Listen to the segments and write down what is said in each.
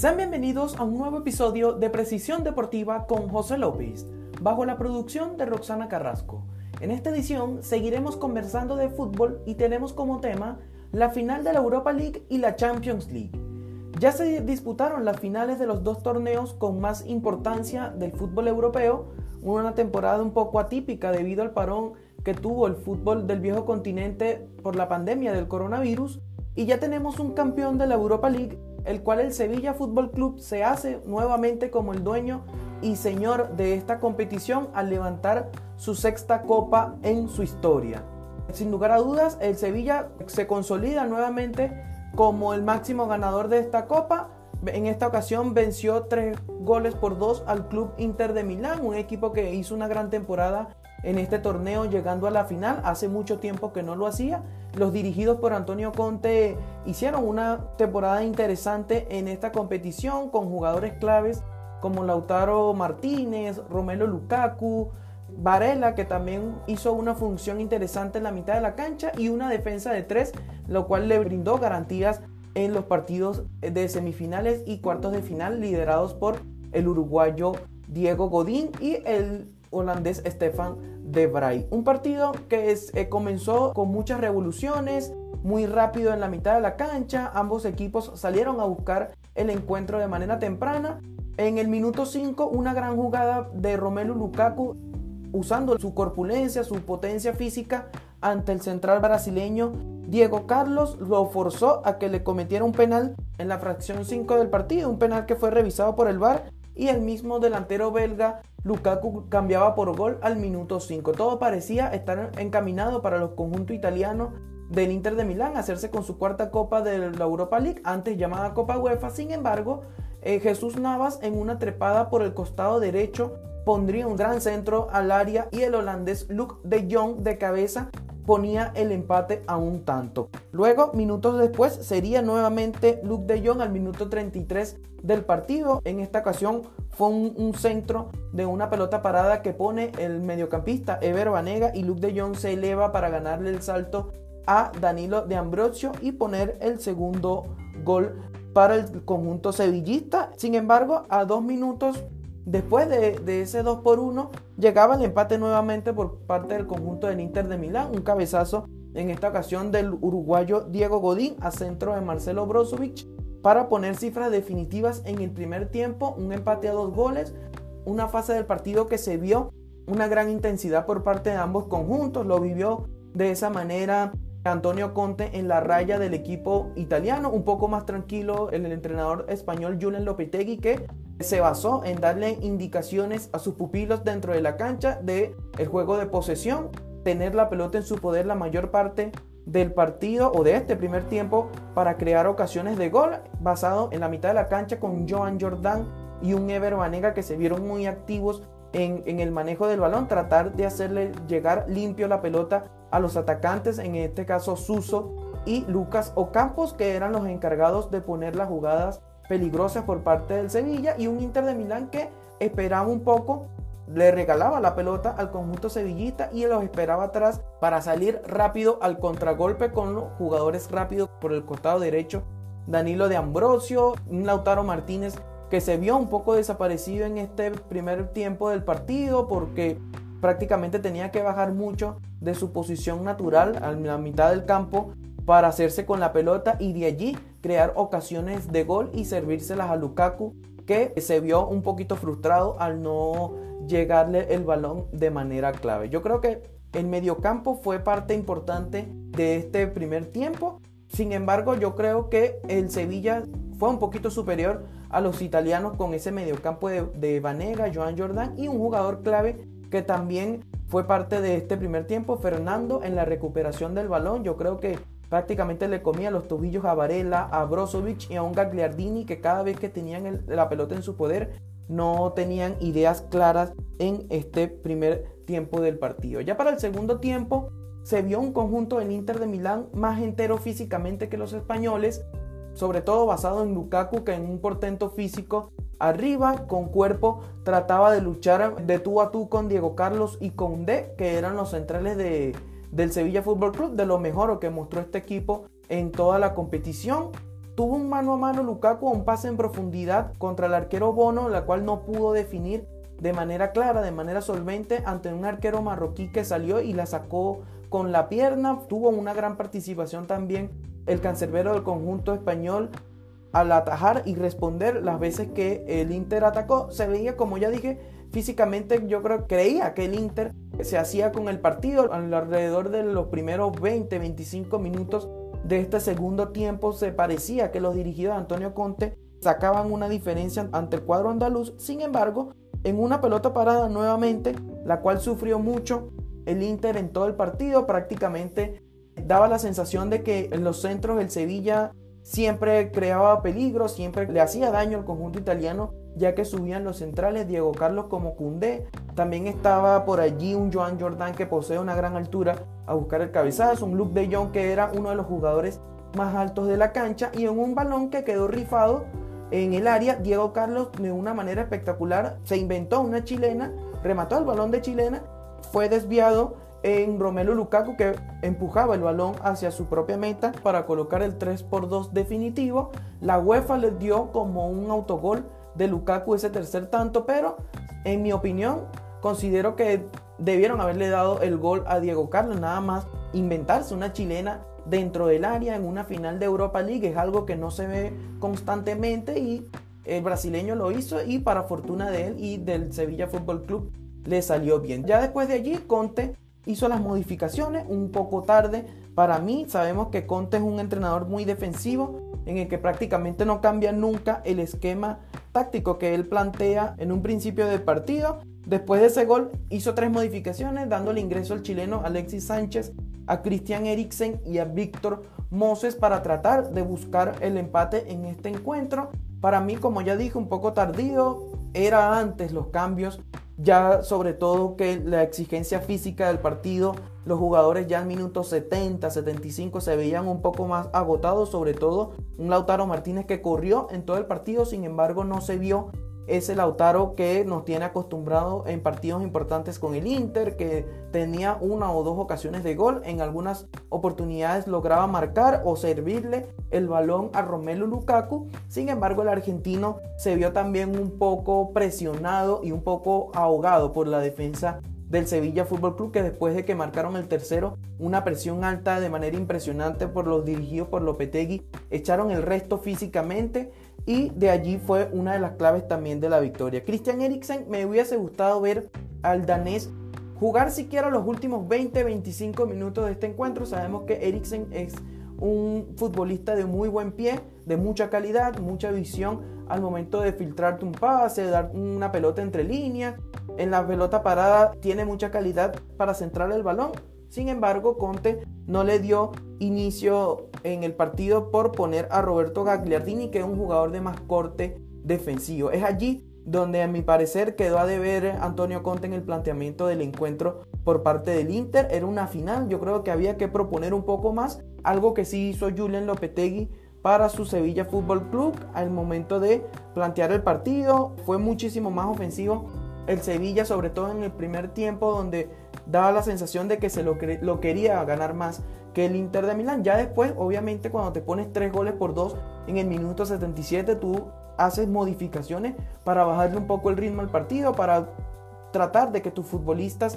Sean bienvenidos a un nuevo episodio de Precisión Deportiva con José López, bajo la producción de Roxana Carrasco. En esta edición seguiremos conversando de fútbol y tenemos como tema la final de la Europa League y la Champions League. Ya se disputaron las finales de los dos torneos con más importancia del fútbol europeo, una temporada un poco atípica debido al parón que tuvo el fútbol del viejo continente por la pandemia del coronavirus, y ya tenemos un campeón de la Europa League, el cual el Sevilla Fútbol Club se hace nuevamente como el dueño y señor de esta competición al levantar su sexta copa en su historia. Sin lugar a dudas, el Sevilla se consolida nuevamente como el máximo ganador de esta copa. En esta ocasión venció tres goles por dos al club Inter de Milán, un equipo que hizo una gran temporada en este torneo llegando a la final. Hace mucho tiempo que no lo hacía. Los dirigidos por Antonio Conte hicieron una temporada interesante en esta competición con jugadores claves como Lautaro Martínez, Romelo Lukaku, Varela, que también hizo una función interesante en la mitad de la cancha, y una defensa de tres, lo cual le brindó garantías en los partidos de semifinales y cuartos de final liderados por el uruguayo Diego Godín y el holandés Stefan de Vrij. Un partido que eh, comenzó con muchas revoluciones, muy rápido en la mitad de la cancha, ambos equipos salieron a buscar el encuentro de manera temprana. En el minuto 5, una gran jugada de Romelu Lukaku usando su corpulencia, su potencia física ante el central brasileño Diego Carlos lo forzó a que le cometiera un penal en la fracción 5 del partido, un penal que fue revisado por el VAR y el mismo delantero belga Lukaku cambiaba por gol al minuto 5. Todo parecía estar encaminado para los conjuntos italianos del Inter de Milán hacerse con su cuarta copa de la Europa League, antes llamada Copa UEFA. Sin embargo, eh, Jesús Navas en una trepada por el costado derecho pondría un gran centro al área y el holandés Luke de Jong de cabeza ponía el empate a un tanto. Luego, minutos después, sería nuevamente Luke de Jong al minuto 33 del partido. En esta ocasión fue un, centro de una pelota parada que pone el mediocampista Ever Banega y Luke de Jong se eleva para ganarle el salto a Danilo de Ambrosio y poner el segundo gol para el conjunto sevillista. Sin embargo, a dos minutos Después de, ese 2 por 1, llegaba el empate nuevamente por parte del conjunto del Inter de Milán. Un cabezazo en esta ocasión del uruguayo Diego Godín a centro de Marcelo Brozovic para poner cifras definitivas en el primer tiempo. Un empate a dos goles. Una fase del partido que se vio una gran intensidad por parte de ambos conjuntos. Lo vivió de esa manera Antonio Conte en la raya del equipo italiano, un poco más tranquilo el entrenador español Julen Lopetegui que se basó en darle indicaciones a sus pupilos dentro de la cancha de el juego de posesión, tener la pelota en su poder la mayor parte del partido o de este primer tiempo para crear ocasiones de gol basado en la mitad de la cancha con Joan Jordan y un Ever Banega que se vieron muy activos en, el manejo del balón, tratar de hacerle llegar limpio la pelota a los atacantes, en este caso Suso y Lucas Ocampos, que eran los encargados de poner las jugadas peligrosas por parte del Sevilla y un Inter de Milán que esperaba un poco, le regalaba la pelota al conjunto sevillista y los esperaba atrás para salir rápido al contragolpe con los jugadores rápidos por el costado derecho. Danilo de Ambrosio, Lautaro Martínez que se vio un poco desaparecido en este primer tiempo del partido porque prácticamente tenía que bajar mucho de su posición natural a la mitad del campo para hacerse con la pelota y de allí crear ocasiones de gol y servírselas a Lukaku, que se vio un poquito frustrado al no llegarle el balón de manera clave. Yo creo que el mediocampo fue parte importante de este primer tiempo. Sin embargo, yo creo que el Sevilla fue un poquito superior a los italianos con ese mediocampo de, de Vanega, Joan Jordan y un jugador clave que también fue parte de este primer tiempo, Fernando, en la recuperación del balón. Yo creo que prácticamente le comía los tobillos a Varela, a Brozovic y a un Gagliardini que cada vez que tenían la pelota en su poder no tenían ideas claras en este primer tiempo del partido. Ya para el segundo tiempo se vio un conjunto del Inter de Milán más entero físicamente que los españoles, sobre todo basado en Lukaku que en un portento físico arriba con cuerpo trataba de luchar de tú a tú con Diego Carlos y con D que eran los centrales de, del Sevilla Fútbol Club, de lo mejor que mostró este equipo en toda la competición. tuvo un mano a mano Lukaku un pase en profundidad contra el arquero Bono, la cual no pudo definir de manera clara, de manera solvente, ante un arquero marroquí que salió y la sacó con la pierna. Tuvo una gran participación también el cancerbero del conjunto español al atajar y responder las veces que el Inter atacó. Se veía, como ya dije, físicamente yo creo creía que el Inter se hacía con el partido alrededor de los primeros 20, 25 minutos de este segundo tiempo se parecía que los dirigidos de Antonio Conte sacaban una diferencia ante el cuadro andaluz. Sin embargo, en una pelota parada nuevamente, la cual sufrió mucho el Inter en todo el partido, prácticamente daba la sensación de que en los centros el Sevilla siempre creaba peligro, siempre le hacía daño al conjunto italiano, ya que subían los centrales Diego Carlos como Cundé. También estaba por allí un Joan Jordan que posee una gran altura a buscar el cabezazo, un Luke de Jong que era uno de los jugadores más altos de la cancha y en un balón que quedó rifado en el área, Diego Carlos de una manera espectacular se inventó una chilena, remató el balón de chilena, fue desviado en Romelu Lukaku que empujaba el balón hacia su propia meta para colocar el 3 por 2 definitivo. La UEFA le dio como un autogol de Lukaku ese tercer tanto, pero en mi opinión considero que debieron haberle dado el gol a Diego Carlos, nada más inventarse una chilena dentro del área en una final de Europa League es algo que no se ve constantemente y el brasileño lo hizo y para fortuna de él y del Sevilla Fútbol Club le salió bien. Ya después de allí Conte hizo las modificaciones un poco tarde. Para mí sabemos que Conte es un entrenador muy defensivo en el que prácticamente no cambia nunca el esquema táctico que él plantea en un principio del partido. Después de ese gol hizo tres modificaciones dándole ingreso al chileno Alexis Sánchez, a Christian Eriksen y a Víctor Moses para tratar de buscar el empate en este encuentro. Para mí, como ya dije, un poco tardío, era antes los cambios ya sobre todo que la exigencia física del partido, los jugadores ya en minutos 70, 75 se veían un poco más agotados, sobre todo un Lautaro Martínez que corrió en todo el partido, sin embargo no se vio ese Lautaro que nos tiene acostumbrado en partidos importantes con el Inter, que tenía una o dos ocasiones de gol, en algunas oportunidades lograba marcar o servirle el balón a Romelu Lukaku. Sin embargo, el argentino se vio también un poco presionado y un poco ahogado por la defensa del Sevilla Fútbol Club que después de que marcaron el tercero, una presión alta de manera impresionante por los dirigidos por Lopetegui, echaron el resto físicamente y de allí fue una de las claves también de la victoria. Christian Eriksen me hubiese gustado ver al danés jugar siquiera los últimos 20-25 minutos de este encuentro. Sabemos que Eriksen es un futbolista de muy buen pie, de mucha calidad, mucha visión al momento de filtrarte un pase, dar una pelota entre líneas. En la pelota parada tiene mucha calidad para centrar el balón. Sin embargo, Conte no le dio inicio en el partido por poner a Roberto Gagliardini, que es un jugador de más corte defensivo. Es allí donde a mi parecer quedó a deber Antonio Conte en el planteamiento del encuentro por parte del Inter. Era una final, yo creo que había que proponer un poco más, algo que sí hizo Julian Lopetegui para su Sevilla Fútbol Club al momento de plantear el partido. Fue muchísimo más ofensivo el Sevilla, sobre todo en el primer tiempo, donde daba la sensación de que se lo, lo quería ganar más que el Inter de Milán. Ya después, obviamente, cuando te pones 3 goles por 2 en el minuto 77, tú haces modificaciones para bajarle un poco el ritmo al partido, para tratar de que tus futbolistas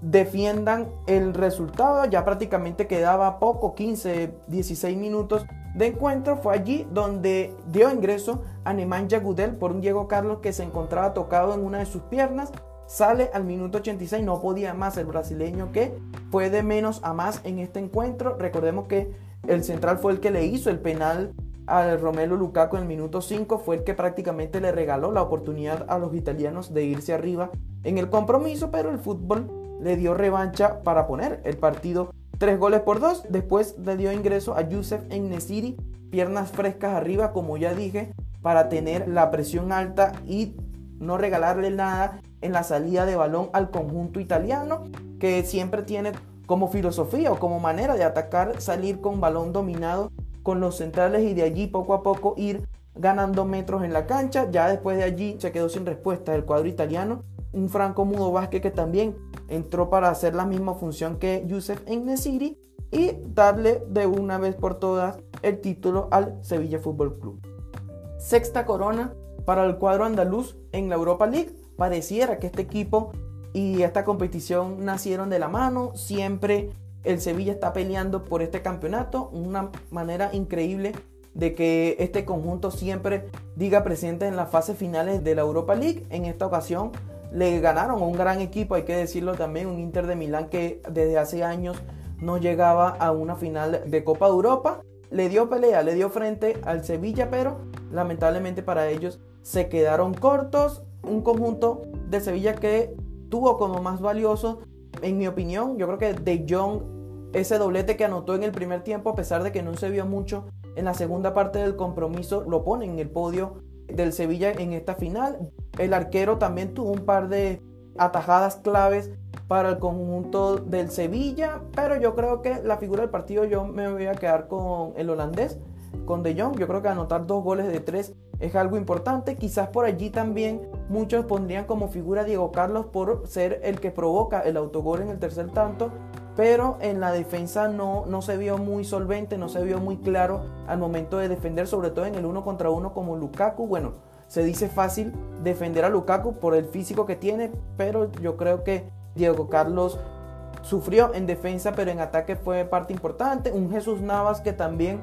defiendan el resultado. Ya prácticamente quedaba poco, 15, 16 minutos de encuentro. Fue allí donde dio ingreso a Nemanja Gudel por un Diego Carlos que se encontraba tocado en una de sus piernas. Sale al minuto 86, no podía más el brasileño que fue de menos a más en este encuentro. Recordemos que el central fue el que le hizo el penal al Romelo Lukaku en el minuto 5, fue el que prácticamente le regaló la oportunidad a los italianos de irse arriba en el compromiso, pero el fútbol le dio revancha para poner el partido 3 goles por 2. Después le dio ingreso a Youssef Nesiri, piernas frescas arriba, como ya dije, para tener la presión alta y no regalarle nada en la salida de balón al conjunto italiano, que siempre tiene como filosofía o como manera de atacar, salir con balón dominado con los centrales y de allí poco a poco ir ganando metros en la cancha. Ya después de allí se quedó sin respuesta el cuadro italiano. Un Franco Mudo Vázquez que también entró para hacer la misma función que Youssef Nesiri y darle de una vez por todas el título al Sevilla Fútbol Club. Sexta corona para el cuadro andaluz en la Europa League. Pareciera que este equipo y esta competición nacieron de la mano. Siempre el Sevilla está peleando por este campeonato. Una manera increíble de que este conjunto siempre diga presente en las fases finales de la Europa League. En esta ocasión le ganaron un gran equipo, hay que decirlo también, un Inter de Milán que desde hace años no llegaba a una final de Copa de Europa. Le dio pelea, le dio frente al Sevilla, pero lamentablemente para ellos se quedaron cortos. Un conjunto de Sevilla que tuvo como más valioso, en mi opinión, yo creo que De Jong, ese doblete que anotó en el primer tiempo, a pesar de que no se vio mucho en la segunda parte del compromiso, lo pone en el podio del Sevilla en esta final. El arquero también tuvo un par de atajadas claves para el conjunto del Sevilla, pero yo creo que la figura del partido yo me voy a quedar con el holandés, con De Jong. Yo creo que anotar dos goles de tres es algo importante. Quizás por allí también muchos pondrían como figura Diego Carlos por ser el que provoca el autogol en el tercer tanto, pero en la defensa no, no se vio muy solvente, no se vio muy claro al momento de defender, sobre todo en el uno contra uno como Lukaku. Bueno, se dice fácil defender a Lukaku por el físico que tiene, pero yo creo que Diego Carlos sufrió en defensa, pero en ataque fue parte importante. Un Jesús Navas que también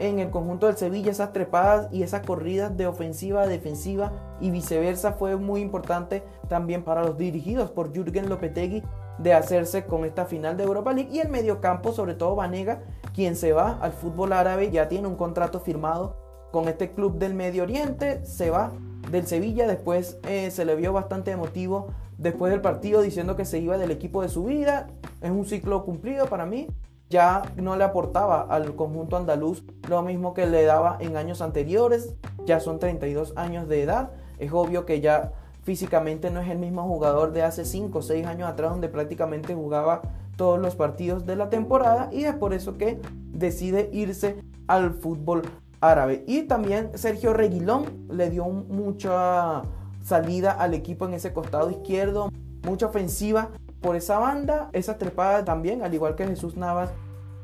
en el conjunto del Sevilla, esas trepadas y esas corridas de ofensiva a defensiva y viceversa fue muy importante también para los dirigidos por Jürgen Lopetegui de hacerse con esta final de Europa League. Y el mediocampo, sobre todo Vanega, quien se va al fútbol árabe, ya tiene un contrato firmado con este club del Medio Oriente, se va del Sevilla, después eh, se le vio bastante emotivo después del partido diciendo que se iba del equipo de su vida, es un ciclo cumplido para mí, ya no le aportaba al conjunto andaluz lo mismo que le daba en años anteriores, ya son 32 años de edad, es obvio que ya físicamente no es el mismo jugador de hace 5 o 6 años atrás donde prácticamente jugaba todos los partidos de la temporada y es por eso que decide irse al fútbol árabe. Y también Sergio Reguilón le dio mucha salida al equipo en ese costado izquierdo, mucha ofensiva por esa banda, esa trepada también, al igual que Jesús Navas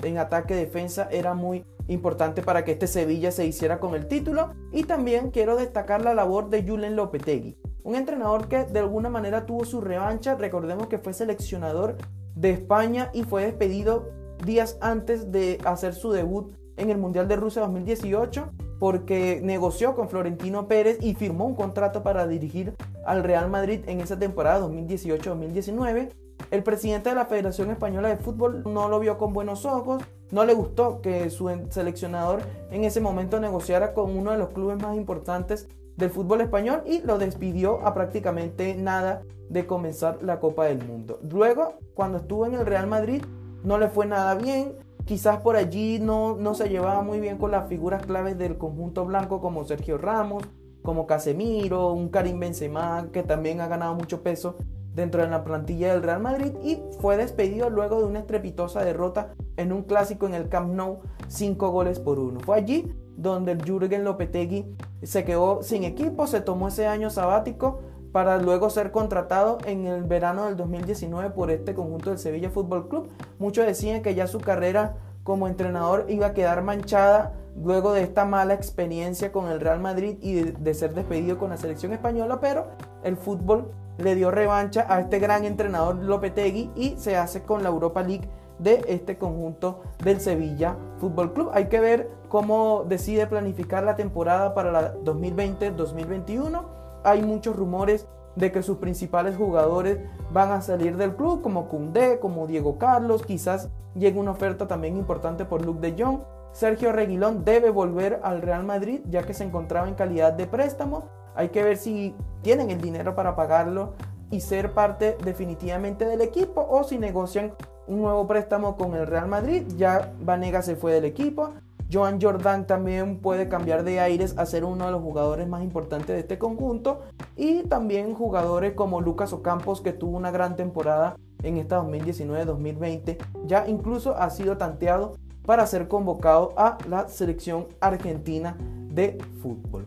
en ataque defensa, era muy importante para que este Sevilla se hiciera con el título. Y también quiero destacar la labor de Julen Lopetegui, un entrenador que de alguna manera tuvo su revancha. Recordemos que fue seleccionador de España y fue despedido días antes de hacer su debut en el Mundial de Rusia 2018 porque negoció con Florentino Pérez y firmó un contrato para dirigir al Real Madrid en esa temporada 2018-2019 el presidente de la Federación Española de Fútbol no lo vio con buenos ojos, no le gustó que su seleccionador en ese momento negociara con uno de los clubes más importantes del fútbol español y lo despidió a prácticamente nada de comenzar la Copa del Mundo. Luego, cuando estuvo en el Real Madrid, no le fue nada bien. Quizás por allí no, no se llevaba muy bien con las figuras claves del conjunto blanco como Sergio Ramos, como Casemiro, un Karim Benzema que también ha ganado mucho peso dentro de la plantilla del Real Madrid y fue despedido luego de una estrepitosa derrota en un clásico en el Camp Nou, 5 goles por 1. Fue allí donde el Jürgen Lopetegui se quedó sin equipo, se tomó ese año sabático para luego ser contratado en el verano del 2019 por este conjunto del Sevilla Fútbol Club. Muchos decían que ya su carrera como entrenador iba a quedar manchada luego de esta mala experiencia con el Real Madrid y de, de ser despedido con la selección española, pero el fútbol le dio revancha a este gran entrenador Lopetegui y se hace con la Europa League de este conjunto del Sevilla Fútbol Club. Hay que ver cómo decide planificar la temporada para la 2020-2021. Hay muchos rumores de que sus principales jugadores van a salir del club, como Koundé, como Diego Carlos, quizás llegue una oferta también importante por Luke de Jong. Sergio Reguilón debe volver al Real Madrid ya que se encontraba en calidad de préstamo hay que ver si tienen el dinero para pagarlo y ser parte definitivamente del equipo o si negocian un nuevo préstamo con el Real Madrid. Ya Vanega se fue del equipo. Joan Jordan también puede cambiar de aires a ser uno de los jugadores más importantes de este conjunto. Y también jugadores como Lucas Ocampos que tuvo una gran temporada en esta 2019-2020. Ya incluso ha sido tanteado para ser convocado a la selección argentina de fútbol.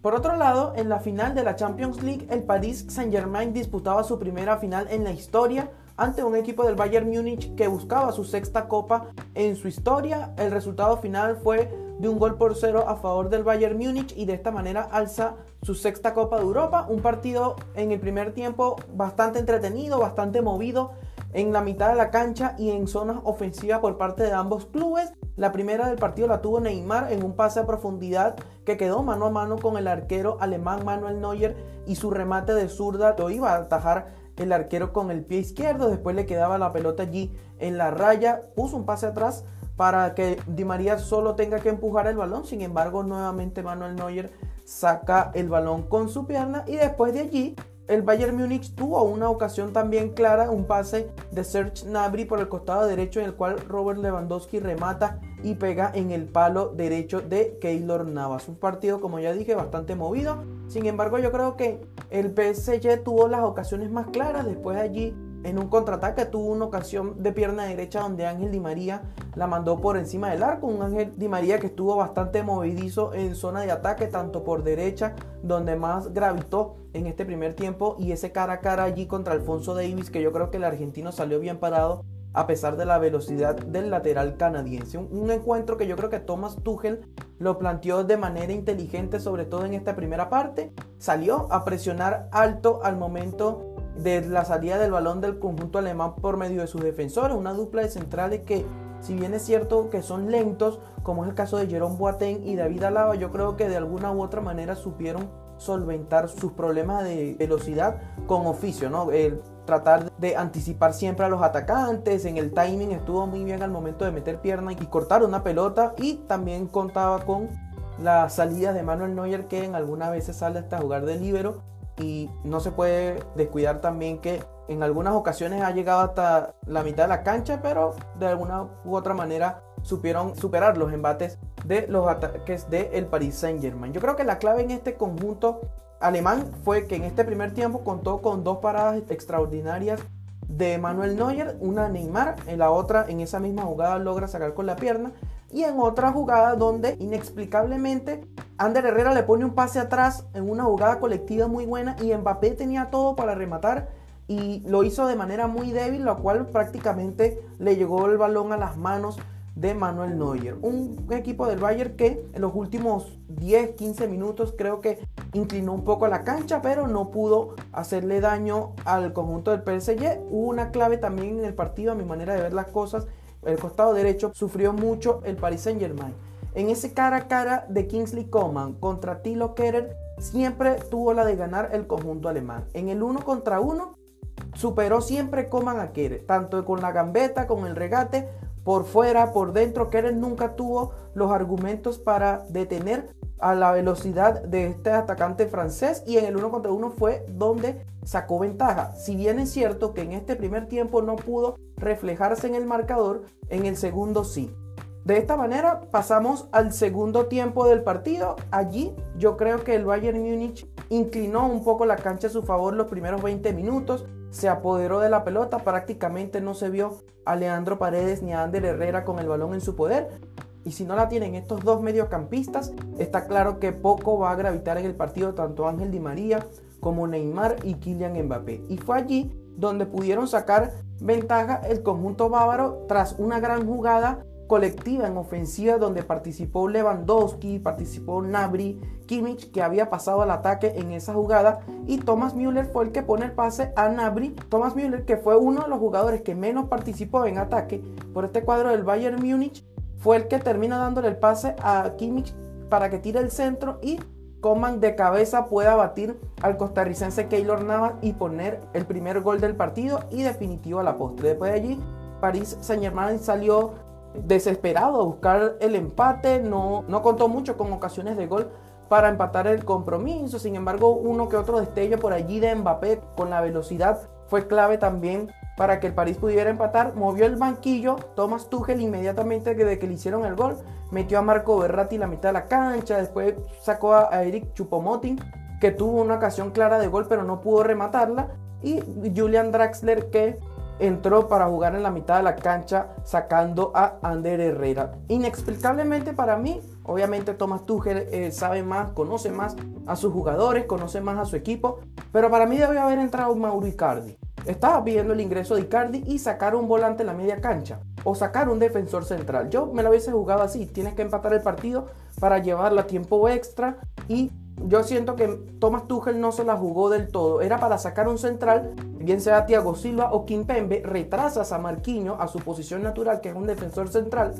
Por otro lado, en la final de la Champions League, el Paris Saint-Germain disputaba su primera final en la historia ante un equipo del Bayern Múnich que buscaba su sexta copa en su historia. El resultado final fue de un gol por cero a favor del Bayern Múnich y de esta manera alza su sexta Copa de Europa. Un partido en el primer tiempo bastante entretenido, bastante movido en la mitad de la cancha y en zonas ofensivas por parte de ambos clubes. La primera del partido la tuvo Neymar en un pase a profundidad que quedó mano a mano con el arquero alemán Manuel Neuer y su remate de zurda lo iba a atajar el arquero con el pie izquierdo. Después le quedaba la pelota allí en la raya, puso un pase atrás para que Di María solo tenga que empujar el balón. Sin embargo, nuevamente Manuel Neuer saca el balón con su pierna y después de allí el Bayern Múnich tuvo una ocasión también clara, un pase de Serge Gnabry por el costado derecho en el cual Robert Lewandowski remata y pega en el palo derecho de Keylor Navas. Un partido, como ya dije, bastante movido. Sin embargo, yo creo que el PSG tuvo las ocasiones más claras. Después de allí en un contraataque tuvo una ocasión de pierna derecha donde Ángel Di María la mandó por encima del arco. Un Ángel Di María que estuvo bastante movidizo en zona de ataque, tanto por derecha, donde más gravitó en este primer tiempo, y ese cara a cara allí contra Alfonso Davis, que yo creo que el argentino salió bien parado a pesar de la velocidad del lateral canadiense. Un, encuentro que yo creo que Thomas Tuchel lo planteó de manera inteligente, sobre todo en esta primera parte. Salió a presionar alto al momento de la salida del balón del conjunto alemán por medio de sus defensores, una dupla de centrales que si bien es cierto que son lentos, como es el caso de Jerome Boateng y David Alaba, yo creo que de alguna u otra manera supieron solventar sus problemas de velocidad con oficio, ¿no? El tratar de anticipar siempre a los atacantes, en el timing estuvo muy bien al momento de meter pierna y cortar una pelota. Y también contaba con la salida de Manuel Neuer que en algunas veces sale hasta jugar de libero. Y no se puede descuidar también que en algunas ocasiones ha llegado hasta la mitad de la cancha, pero de alguna u otra manera supieron superar los embates de los ataques del el Paris Saint Germain. Yo creo que la clave en este conjunto alemán fue que en este primer tiempo contó con dos paradas extraordinarias de Manuel Neuer, una Neymar, en la otra en esa misma jugada logra sacar con la pierna y en otra jugada donde inexplicablemente Ander Herrera le pone un pase atrás en una jugada colectiva muy buena y Mbappé tenía todo para rematar y lo hizo de manera muy débil, lo cual prácticamente le llegó el balón a las manos de Manuel Neuer. Un equipo del Bayern que en los últimos 10, 15 minutos creo que inclinó un poco la cancha, pero no pudo hacerle daño al conjunto del PSG. Hubo una clave también en el partido, a mi manera de ver las cosas, el costado derecho, sufrió mucho el Paris Saint Germain. En ese cara a cara de Kingsley Coman contra Tilo Kerer, siempre tuvo la de ganar el conjunto alemán. En el uno contra uno, superó siempre Coman a Kerer, tanto con la gambeta, con el regate, por fuera, por dentro. Kerer nunca tuvo los argumentos para detener a la velocidad de este atacante francés y en el uno contra uno fue donde sacó ventaja. Si bien es cierto que en este primer tiempo no pudo reflejarse en el marcador, en el segundo sí. De esta manera pasamos al segundo tiempo del partido. Allí yo creo que el Bayern Múnich inclinó un poco la cancha a su favor los primeros 20 minutos. Se apoderó de la pelota, prácticamente no se vio a Leandro Paredes ni a Ander Herrera con el balón en su poder. Y si no la tienen estos dos mediocampistas, está claro que poco va a gravitar en el partido tanto Ángel Di María como Neymar y Kylian Mbappé. Y fue allí donde pudieron sacar ventaja el conjunto bávaro tras una gran jugada colectiva en ofensiva donde participó Lewandowski, participó Nabri, Kimmich que había pasado al ataque en esa jugada y Thomas Müller fue el que pone el pase a Nabri. Thomas Müller que fue uno de los jugadores que menos participó en ataque por este cuadro del Bayern Múnich fue el que termina dándole el pase a Kimmich para que tire el centro y Coman de cabeza pueda batir al costarricense Keylor Navas y poner el primer gol del partido y definitivo a la postre. Después de allí, París Saint Germain salió desesperado a buscar el empate, no, no contó mucho con ocasiones de gol para empatar el compromiso, sin embargo uno que otro destello por allí de Mbappé con la velocidad fue clave también para que el París pudiera empatar, movió el banquillo, Thomas Tuchel inmediatamente de que le hicieron el gol, metió a Marco Berratti la mitad de la cancha, después sacó a Eric Chupomoting, que tuvo una ocasión clara de gol pero no pudo rematarla, y Julian Draxler que entró para jugar en la mitad de la cancha sacando a Ander Herrera. Inexplicablemente para mí, obviamente Thomas Tuchel eh, sabe más, conoce más a sus jugadores, conoce más a su equipo, pero para mí debe haber entrado Mauro Icardi. estaba pidiendo el ingreso de Icardi y sacar un volante en la media cancha o sacar un defensor central. Yo me lo hubiese jugado así, tienes que empatar el partido para llevarlo a tiempo extra y yo siento que Thomas Tuchel no se la jugó del todo, era para sacar un central, bien sea Thiago Silva o Kimpembe, retrasas a Marquinhos a su posición natural que es un defensor central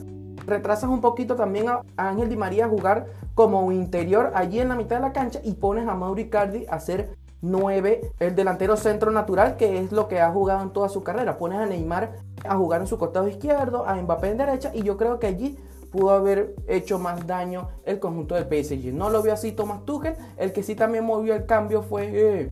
retrasas un poquito también a Ángel Di María a jugar como interior allí en la mitad de la cancha y pones a Mauri Cardi a ser 9, el delantero centro natural, que es lo que ha jugado en toda su carrera. Pones a Neymar a jugar en su costado izquierdo, a Mbappé en derecha, y yo creo que allí pudo haber hecho más daño el conjunto del PSG. No lo vio así Thomas Tuchel, el que sí también movió el cambio fue eh,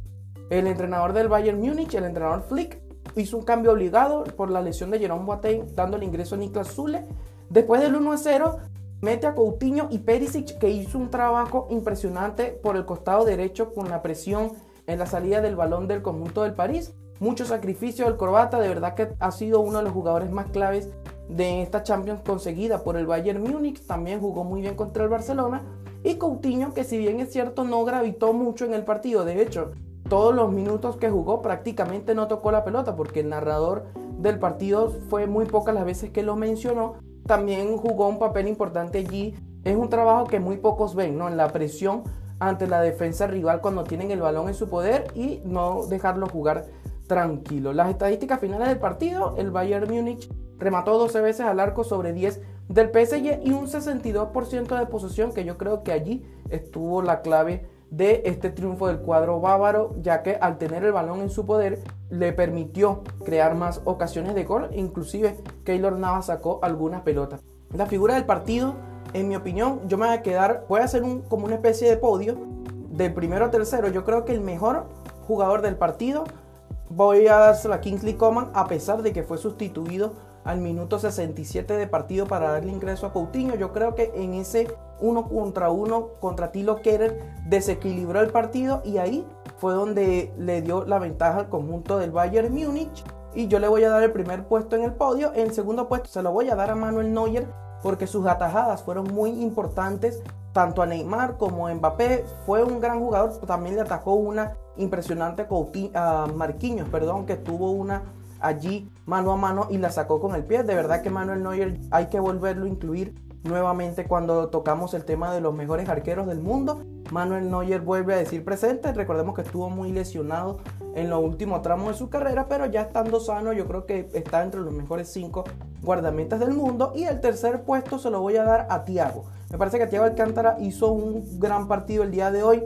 el entrenador del Bayern Múnich, el entrenador Flick, hizo un cambio obligado por la lesión de Jerome Boateng, dando el ingreso a Niklas Zule. Después del 1-0, mete a Coutinho y Perisic, que hizo un trabajo impresionante por el costado derecho con la presión en la salida del balón del conjunto del París. Mucho sacrificio del Croata, de verdad que ha sido uno de los jugadores más claves de esta Champions conseguida por el Bayern Múnich. También jugó muy bien contra el Barcelona. Y Coutinho, que si bien es cierto, no gravitó mucho en el partido. De hecho, todos los minutos que jugó prácticamente no tocó la pelota porque el narrador del partido fue muy pocas las veces que lo mencionó. También jugó un papel importante allí. Es un trabajo que muy pocos ven, ¿no? En la presión ante la defensa rival cuando tienen el balón en su poder y no dejarlo jugar tranquilo. Las estadísticas finales del partido, el Bayern Múnich remató 12 veces al arco sobre 10 del PSG y un 62% de posesión que yo creo que allí estuvo la clave de este triunfo del cuadro bávaro, ya que al tener el balón en su poder le permitió crear más ocasiones de gol, inclusive Keylor Navas sacó algunas pelotas. La figura del partido en mi opinión, yo me voy a quedar, voy a hacer un, como una especie de podio del primero a tercero. Yo creo que el mejor jugador del partido voy a dárselo a Kingsley Coman a pesar de que fue sustituido al minuto 67 de partido para darle ingreso a Coutinho. Yo creo que en ese uno contra uno contra Tilo Kerer desequilibró el partido y ahí fue donde le dio la ventaja al conjunto del Bayern Múnich. Y yo le voy a dar el primer puesto en el podio. En el segundo puesto se lo voy a dar a Manuel Neuer porque sus atajadas fueron muy importantes tanto a Neymar como a Mbappé. Fue un gran jugador, también le atajó una impresionante a Marquinhos, perdón, que tuvo una allí mano a mano y la sacó con el pie. De verdad que Manuel Neuer hay que volverlo a incluir nuevamente cuando tocamos el tema de los mejores arqueros del mundo. Manuel Neuer vuelve a decir presente. Recordemos que estuvo muy lesionado en los últimos tramos de su carrera, pero ya estando sano, yo creo que está entre los mejores cinco guardametas del mundo. Y el tercer puesto se lo voy a dar a Tiago. Me parece que Tiago Alcántara hizo un gran partido el día de hoy.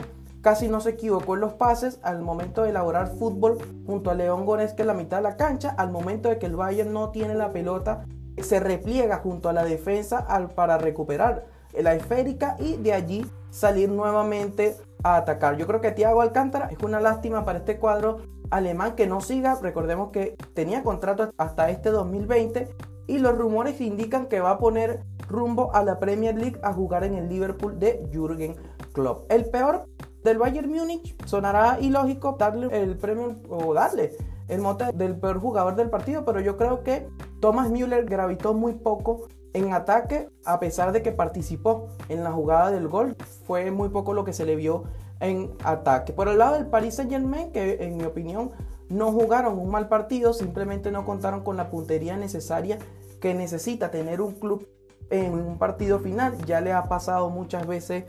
Casi no se equivocó en los pases al momento de elaborar fútbol junto a León Goretzka en la mitad de la cancha. Al momento de que el Bayern no tiene la pelota, se repliega junto a la defensa al, para recuperar la esférica y de allí salir nuevamente a atacar. Yo creo que Thiago Alcántara es una lástima para este cuadro alemán que no siga. Recordemos que tenía contrato hasta este 2020 y los rumores indican que va a poner rumbo a la Premier League a jugar en el Liverpool de Jürgen Klopp. El peor del Bayern Múnich sonará ilógico darle el premio o darle el mote del peor jugador del partido, pero yo creo que Thomas Müller gravitó muy poco en ataque, a pesar de que participó en la jugada del gol, fue muy poco lo que se le vio en ataque. Por el lado del Paris Saint Germain, que en mi opinión no jugaron un mal partido, simplemente no contaron con la puntería necesaria que necesita tener un club en un partido final. Ya le ha pasado muchas veces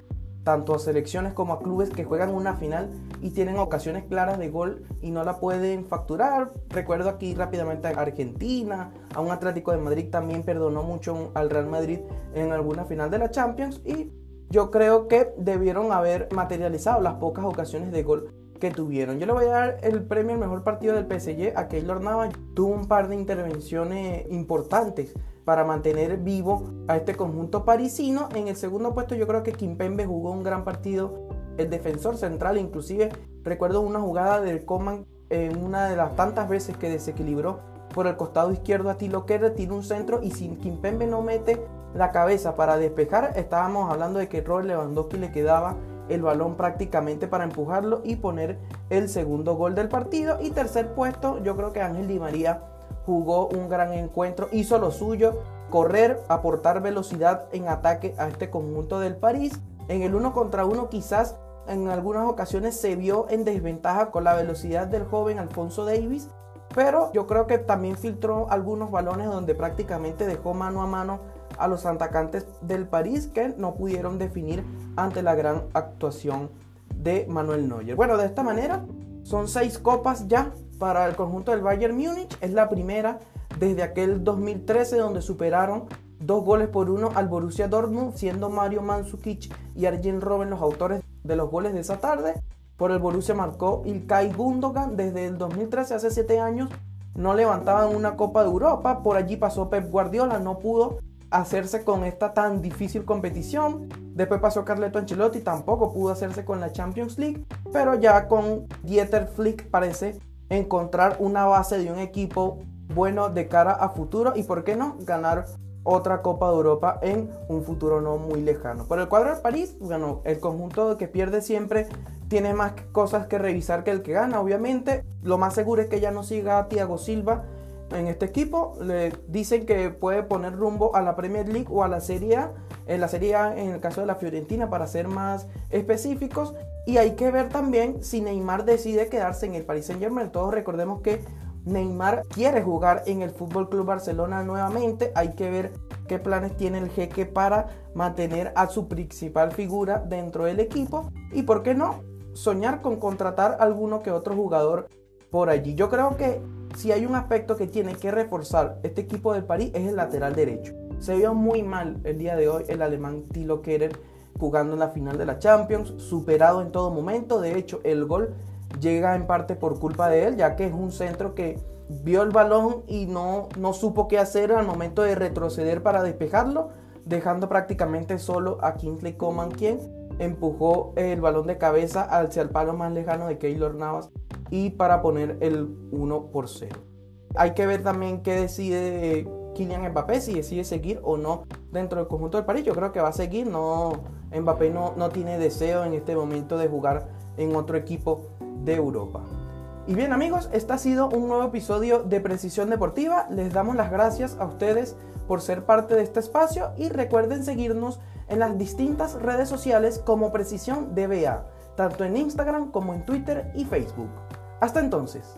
tanto a selecciones como a clubes que juegan una final y tienen ocasiones claras de gol y no la pueden facturar. Recuerdo aquí rápidamente a Argentina, a un Atlético de Madrid también perdonó mucho al Real Madrid en alguna final de la Champions y yo creo que debieron haber materializado las pocas ocasiones de gol que tuvieron. Yo le voy a dar el premio al mejor partido del PSG a Keylor Navas. Tuvo un par de intervenciones importantes para mantener vivo a este conjunto parisino. En el segundo puesto yo creo que Kimpembe jugó un gran partido. El defensor central inclusive recuerdo una jugada del Coman en una de las tantas veces que desequilibró por el costado izquierdo a Tilo Kerr, tiene un centro y si Kimpembe no mete la cabeza para despejar, estábamos hablando de que Robert Lewandowski le quedaba el balón prácticamente para empujarlo y poner el segundo gol del partido. Y tercer puesto, yo creo que Ángel Di María jugó un gran encuentro, hizo lo suyo, correr, aportar velocidad en ataque a este conjunto del París. En el uno contra uno quizás en algunas ocasiones se vio en desventaja con la velocidad del joven Alfonso Davis, pero yo creo que también filtró algunos balones donde prácticamente dejó mano a mano a los atacantes del París que no pudieron definir ante la gran actuación de Manuel Neuer. Bueno, de esta manera son seis copas ya para el conjunto del Bayern Múnich. Es la primera desde aquel 2013 donde superaron dos goles por uno al Borussia Dortmund, siendo Mario Mandzukic y Arjen Robben los autores de los goles de esa tarde. Por el Borussia marcó Ilkay Gundogan desde el 2013, hace siete años, no levantaban una Copa de Europa. Por allí pasó Pep Guardiola, no pudo hacerse con esta tan difícil competición. Después pasó Carleto Ancelotti, tampoco pudo hacerse con la Champions League, pero ya con Dieter Flick parece encontrar una base de un equipo bueno de cara a futuro y por qué no ganar otra Copa de Europa en un futuro no muy lejano. Por el cuadro de París, bueno, el conjunto que pierde siempre tiene más cosas que revisar que el que gana, obviamente. Lo más seguro es que ya no siga a Thiago Silva en este equipo. Le dicen que puede poner rumbo a la Premier League o a la Serie A. En la Serie A, en el caso de la Fiorentina, para ser más específicos. Y hay que ver también si Neymar decide quedarse en el Paris Saint Germain. Todos recordemos que Neymar quiere jugar en el Fútbol Club Barcelona nuevamente. Hay que ver qué planes tiene el jeque para mantener a su principal figura dentro del equipo. Y por qué no soñar con contratar alguno que otro jugador por allí. Yo creo que si hay un aspecto que tiene que reforzar este equipo de París es el lateral derecho. Se vio muy mal el día de hoy el alemán Tilo Kerer jugando en la final de la Champions, superado en todo momento. De hecho, el gol llega en parte por culpa de él, ya que es un centro que vio el balón y no, no supo qué hacer al momento de retroceder para despejarlo, dejando prácticamente solo a Kingsley Coman, quien empujó el balón de cabeza hacia el palo más lejano de Keylor Navas y para poner el 1 por 0. Hay que ver también qué decide Kylian Mbappé, si decide seguir o no dentro del conjunto del París. Yo creo que va a seguir, no, Mbappé no, no tiene deseo en este momento de jugar en otro equipo de Europa. Y bien amigos, este ha sido un nuevo episodio de Precisión Deportiva. Les damos las gracias a ustedes por ser parte de este espacio y recuerden seguirnos en las distintas redes sociales como Precisión DBA, tanto en Instagram como en Twitter y Facebook. Hasta entonces.